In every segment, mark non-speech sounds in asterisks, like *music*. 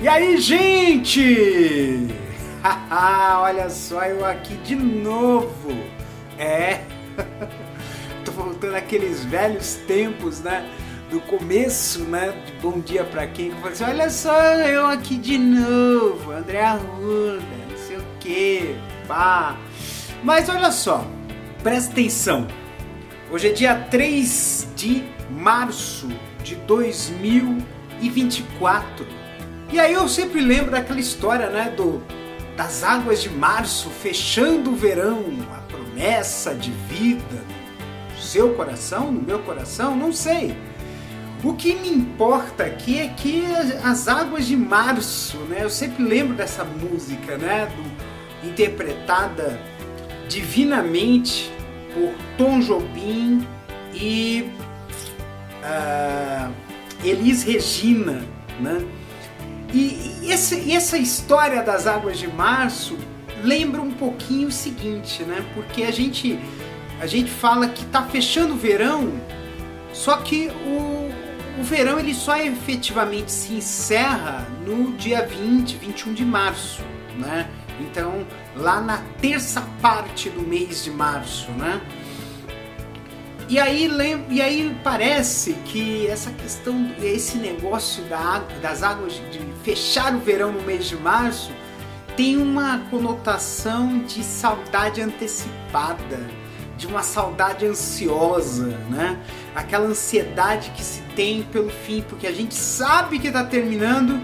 E aí, gente? *laughs* Olha só eu aqui de novo. É. *laughs* Tô voltando àqueles velhos tempos, né? Do começo, né? De bom dia pra quem? Eu assim, olha só eu aqui de novo, André Arruda, não sei o que, pá. Mas olha só, presta atenção. Hoje é dia 3 de março de 2024. E aí eu sempre lembro daquela história, né, do das águas de março fechando o verão, a promessa de vida no seu coração, no meu coração, não sei. O que me importa aqui é que as águas de março, né? Eu sempre lembro dessa música, né, do, interpretada divinamente por Tom Jobim e uh, Elis Regina, né? E, esse, essa história das águas de março lembra um pouquinho o seguinte, né? Porque a gente, a gente fala que tá fechando o verão, só que o, o verão ele só efetivamente se encerra no dia 20, 21 de março, né? Então, lá na terça parte do mês de março, né? E aí, e aí parece que essa questão, esse negócio da, das águas, de fechar o verão no mês de março, tem uma conotação de saudade antecipada, de uma saudade ansiosa, né? Aquela ansiedade que se tem pelo fim, porque a gente sabe que está terminando,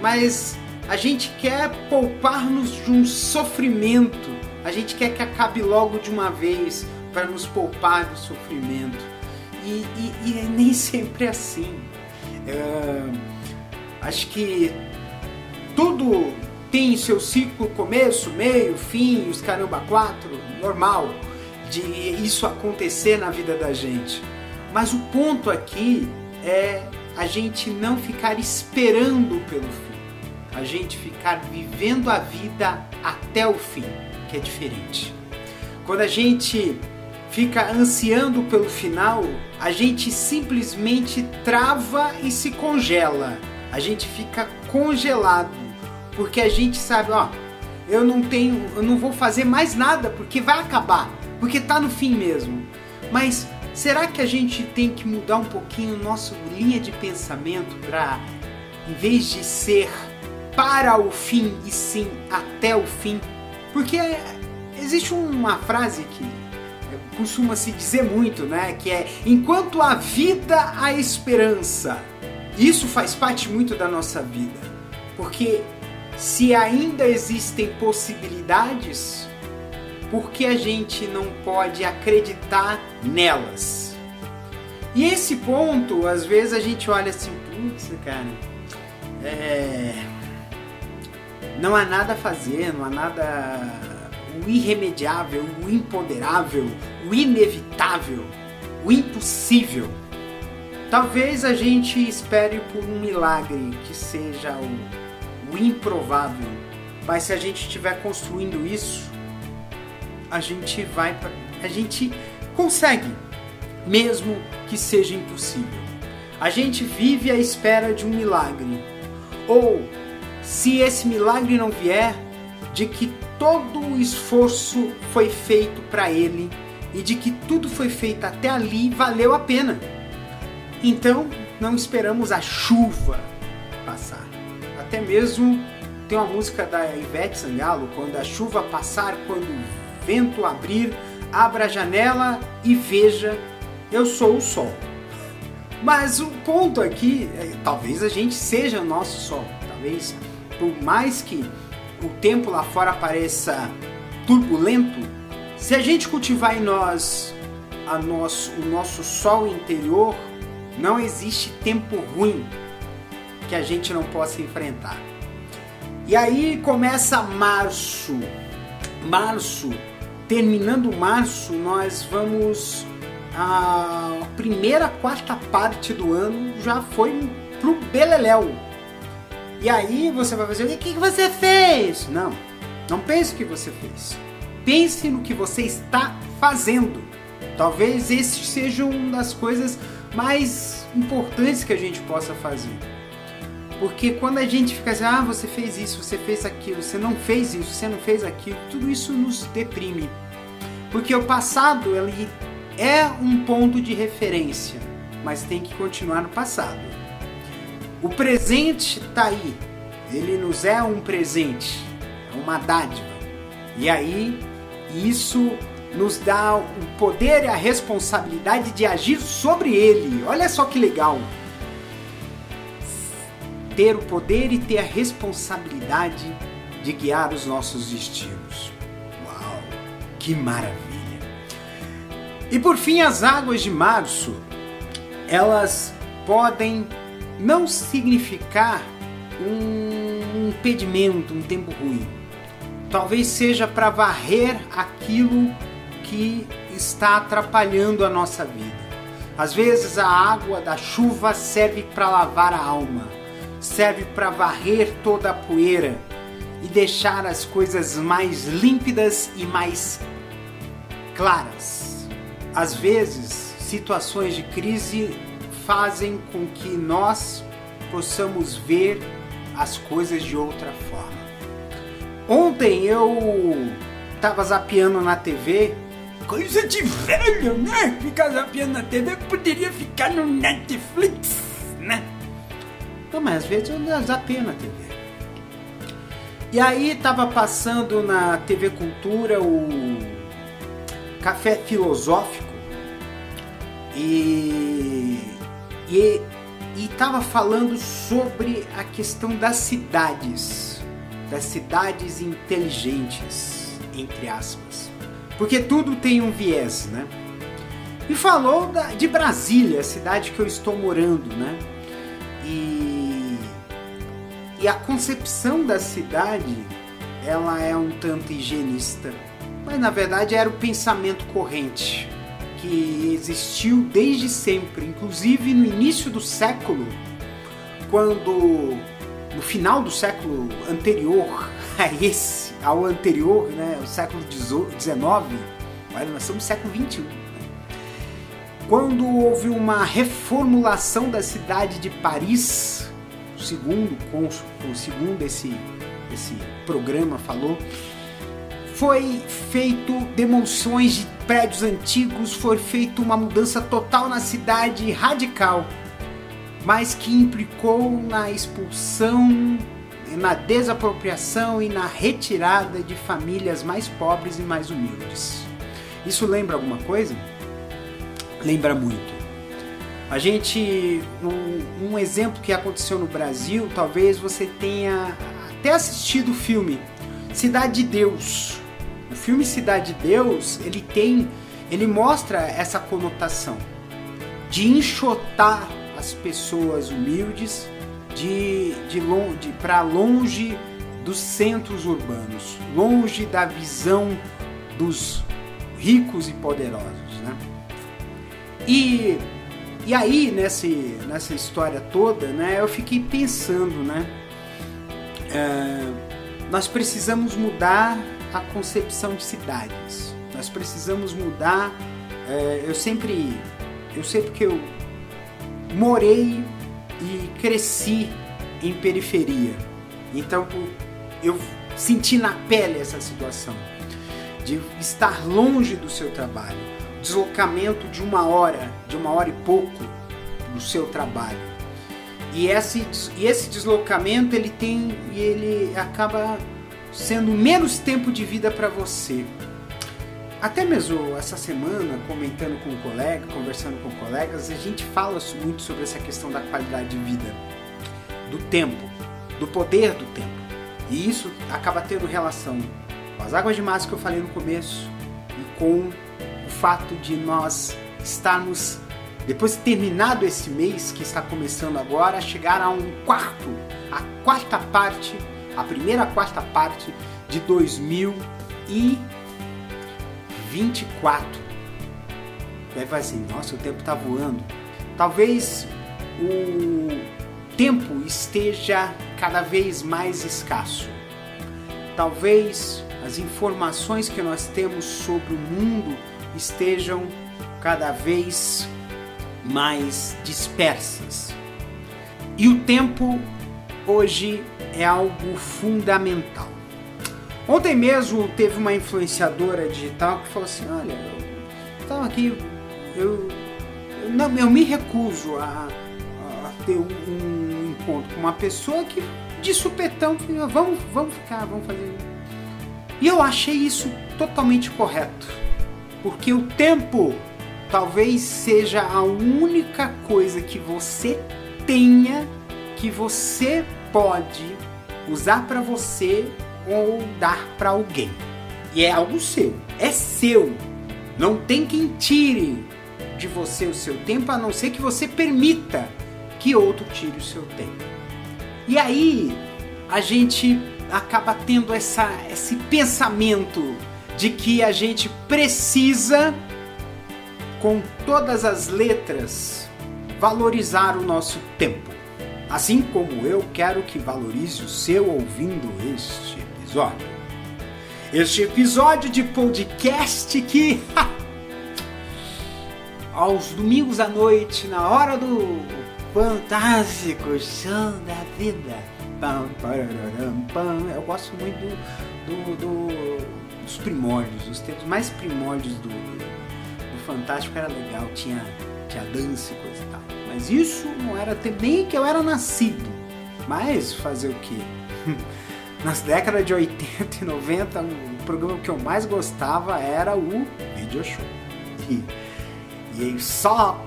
mas a gente quer poupar-nos de um sofrimento, a gente quer que acabe logo de uma vez para nos poupar do sofrimento. E, e, e é nem *laughs* sempre assim. É, acho que tudo tem seu ciclo começo, meio, fim, os caramba quatro, normal de isso acontecer na vida da gente. Mas o ponto aqui é a gente não ficar esperando pelo fim, a gente ficar vivendo a vida até o fim, que é diferente. Quando a gente fica ansiando pelo final, a gente simplesmente trava e se congela. A gente fica congelado, porque a gente sabe, ó, eu não tenho, eu não vou fazer mais nada porque vai acabar, porque tá no fim mesmo. Mas será que a gente tem que mudar um pouquinho nossa linha de pensamento para em vez de ser para o fim e sim até o fim? Porque existe uma frase que costuma se dizer muito, né? Que é enquanto há vida, há esperança. Isso faz parte muito da nossa vida, porque se ainda existem possibilidades, por que a gente não pode acreditar nelas? E esse ponto, às vezes a gente olha assim, putz, cara, é... não há nada a fazer, não há nada o irremediável, o imponderável, o inevitável, o impossível. Talvez a gente espere por um milagre que seja o, o improvável, mas se a gente estiver construindo isso, a gente vai, a gente consegue, mesmo que seja impossível. A gente vive à espera de um milagre, ou se esse milagre não vier, de que todo o esforço foi feito para ele e de que tudo foi feito até ali valeu a pena. Então, não esperamos a chuva passar. Até mesmo tem uma música da Ivete Sangalo, quando a chuva passar, quando o vento abrir, abra a janela e veja, eu sou o sol. Mas o ponto aqui, é, talvez a gente seja o nosso sol, talvez por mais que o tempo lá fora pareça turbulento, se a gente cultivar em nós a nosso, o nosso sol interior, não existe tempo ruim que a gente não possa enfrentar. E aí começa março. Março, terminando março, nós vamos a primeira quarta parte do ano já foi pro beleléu e aí você vai fazer, o que, você fez? Não, não pense o que você fez. Pense no que você está fazendo. Talvez esse seja uma das coisas mais importantes que a gente possa fazer. Porque quando a gente fica assim, ah, você fez isso, você fez aquilo, você não fez isso, você não fez aquilo, tudo isso nos deprime. Porque o passado ele é um ponto de referência, mas tem que continuar no passado. O presente está aí, ele nos é um presente, é uma dádiva. E aí, isso nos dá o poder e a responsabilidade de agir sobre ele. Olha só que legal! Ter o poder e ter a responsabilidade de guiar os nossos destinos. Uau! Que maravilha! E por fim, as águas de março, elas podem não significar um impedimento, um tempo ruim. Talvez seja para varrer aquilo que está atrapalhando a nossa vida. Às vezes a água da chuva serve para lavar a alma, serve para varrer toda a poeira e deixar as coisas mais límpidas e mais claras. Às vezes, situações de crise fazem com que nós possamos ver as coisas de outra forma. Ontem eu estava zapeando na TV, coisa de velho, né? Ficar zapeando na TV poderia ficar no Netflix, né? Não, mas às vezes eu zapeio na TV. E aí estava passando na TV Cultura o Café Filosófico e, e estava falando sobre a questão das cidades, das cidades inteligentes, entre aspas, porque tudo tem um viés, né? E falou da, de Brasília, a cidade que eu estou morando, né? E, e a concepção da cidade, ela é um tanto higienista, mas na verdade era o pensamento corrente que existiu desde sempre, inclusive no início do século, quando no final do século anterior a esse, ao anterior, né, o século XIX, olha, nós estamos no século XXI. Né? Quando houve uma reformulação da cidade de Paris, segundo, segundo esse, esse programa falou, foi feito demolições de prédios antigos, foi feita uma mudança total na cidade, radical, mas que implicou na expulsão, na desapropriação e na retirada de famílias mais pobres e mais humildes. Isso lembra alguma coisa? Lembra muito. A gente, um, um exemplo que aconteceu no Brasil, talvez você tenha até assistido o filme Cidade de Deus, o filme Cidade de Deus, ele tem, ele mostra essa conotação de enxotar as pessoas humildes de, de, de para longe dos centros urbanos, longe da visão dos ricos e poderosos, né? E, e aí nessa, nessa história toda, né, eu fiquei pensando, né? É, nós precisamos mudar a concepção de cidades. Nós precisamos mudar. É, eu sempre, eu sei porque eu morei e cresci em periferia. Então eu senti na pele essa situação de estar longe do seu trabalho, deslocamento de uma hora, de uma hora e pouco do seu trabalho. E esse, e esse deslocamento ele tem ele acaba sendo menos tempo de vida para você. Até mesmo essa semana, comentando com um colega, conversando com colegas, a gente fala muito sobre essa questão da qualidade de vida, do tempo, do poder do tempo. E isso acaba tendo relação com as águas de março que eu falei no começo e com o fato de nós estarmos, depois de terminado esse mês que está começando agora, chegar a um quarto, a quarta parte a primeira quarta parte de 2024. Aí vai assim, nossa, o tempo está voando. Talvez o tempo esteja cada vez mais escasso. Talvez as informações que nós temos sobre o mundo estejam cada vez mais dispersas. E o tempo hoje é algo fundamental. Ontem mesmo teve uma influenciadora digital que falou assim: Olha, eu estava aqui, eu, não, eu me recuso a, a ter um, um, encontro com uma pessoa que de supetão, vamos, vamos ficar, vamos fazer. E eu achei isso totalmente correto, porque o tempo talvez seja a única coisa que você tenha que você pode usar para você ou dar para alguém. E é algo seu, é seu. Não tem quem tire de você o seu tempo a não ser que você permita que outro tire o seu tempo. E aí a gente acaba tendo essa, esse pensamento de que a gente precisa, com todas as letras, valorizar o nosso tempo. Assim como eu quero que valorize o seu ouvindo este episódio. Este episódio de podcast que *laughs* aos domingos à noite, na hora do fantástico chão da vida. Eu gosto muito do, do, do, dos primórdios, os tempos mais primórdios do, do Fantástico era legal, tinha, tinha dança e coisa e tal. Mas isso não era nem que eu era nascido. Mas fazer o que? *laughs* nas décadas de 80 e 90, o programa que eu mais gostava era o Video Show. E, e só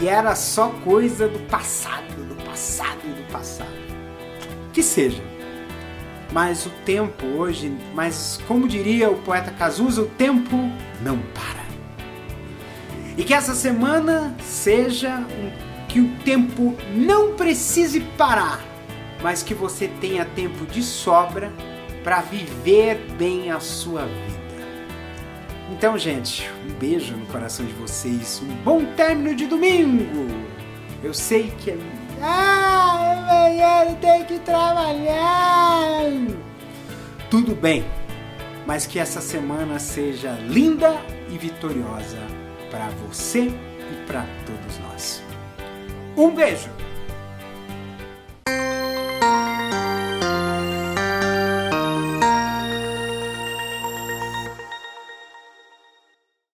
e era só coisa do passado, do passado do passado. Que seja. Mas o tempo hoje, mas como diria o poeta Cazuza, o tempo não para. E que essa semana seja um, que o tempo não precise parar mas que você tenha tempo de sobra para viver bem a sua vida. Então, gente, um beijo no coração de vocês, um bom término de domingo. Eu sei que é. Ah, amanhã eu tenho que trabalhar. Tudo bem, mas que essa semana seja linda e vitoriosa para você e para todos nós. Um beijo!